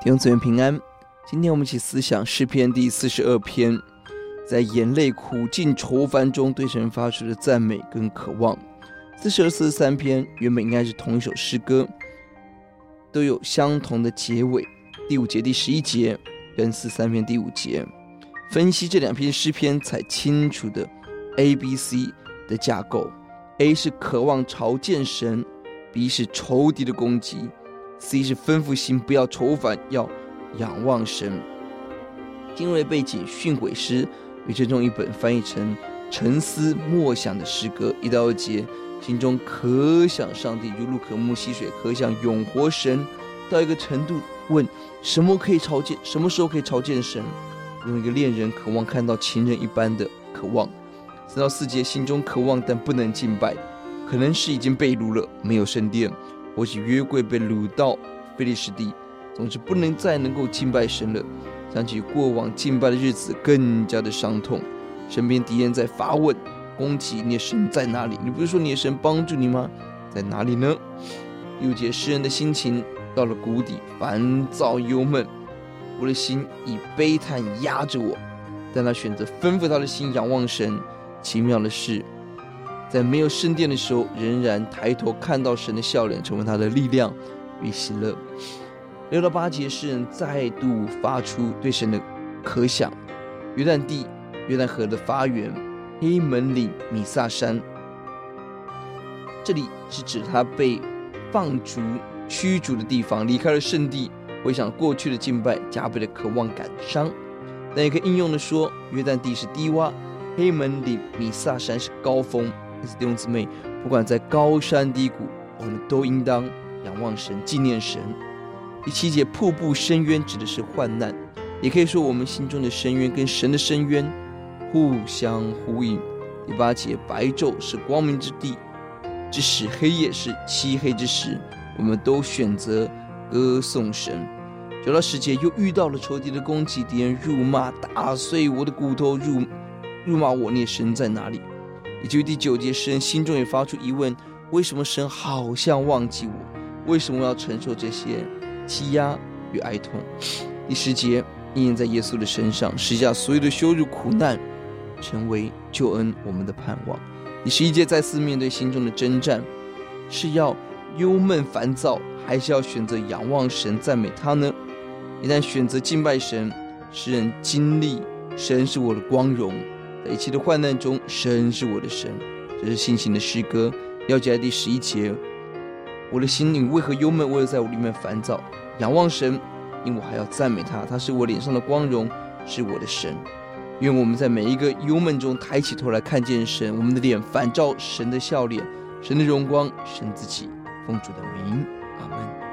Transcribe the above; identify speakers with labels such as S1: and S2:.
S1: 弟兄姊妹平安，今天我们一起思想诗篇第四十二篇，在眼泪、苦境、愁烦中对神发出的赞美跟渴望。四十二、四十三篇原本应该是同一首诗歌，都有相同的结尾。第五节第十一节跟四三篇第五节，分析这两篇诗篇才清楚的 A、B、C 的架构。A 是渴望朝见神，B 是仇敌的攻击。C 是吩咐心不要愁烦，要仰望神。经文背景训诲诗，与这种一本翻译成沉思默想的诗歌。一到二节，心中可想上帝，如鹿可慕溪水，可想永活神。到一个程度，问什么可以朝见？什么时候可以朝见神？用一个恋人渴望看到情人一般的渴望。三到四节，心中渴望但不能敬拜，可能是已经被掳了，没有圣殿。或许约柜被掳到非利士地，总是不能再能够敬拜神了。想起过往敬拜的日子，更加的伤痛。身边敌人在发问、攻击，你的神在哪里？你不是说你的神帮助你吗？在哪里呢？六节诗人的心情到了谷底，烦躁忧闷，我的心以悲叹压着我，但他选择吩咐他的心仰望神。奇妙的是。在没有圣殿的时候，仍然抬头看到神的笑脸，成为他的力量与喜乐。六到八节，诗人再度发出对神的渴想。约旦地、约旦河的发源，黑门岭、米萨山，这里是指他被放逐、驱逐的地方，离开了圣地，回想过去的敬拜，加倍的渴望感伤。但也可以应用的说，约旦地是低洼，黑门岭、米萨山是高峰。弟兄姊妹，不管在高山低谷，我们都应当仰望神、纪念神。第七节，瀑布深渊指的是患难，也可以说我们心中的深渊跟神的深渊互相呼应。第八节，白昼是光明之地之时，黑夜是漆黑之时，我们都选择歌颂神。九到十节，又遇到了仇敌的攻击，敌人辱骂，打碎我的骨头，辱辱骂我，你神在哪里？以及第九节，诗人心中也发出疑问：为什么神好像忘记我？为什么要承受这些欺压与哀痛？第十节，应验在耶稣的身上，施下所有的羞辱苦难，成为救恩我们的盼望。第十一节，再次面对心中的征战，是要忧闷烦躁，还是要选择仰望神赞美他呢？一旦选择敬拜神，诗人经历神是我的光荣。在一切的患难中，神是我的神，这是信心的诗歌。要记在第十一节，我的心灵为何忧闷？为何在我里面烦躁？仰望神，因为我还要赞美他，他是我脸上的光荣，是我的神。愿我们在每一个忧闷中抬起头来看见神，我们的脸反照神的笑脸，神的荣光，神自己，奉主的名，阿门。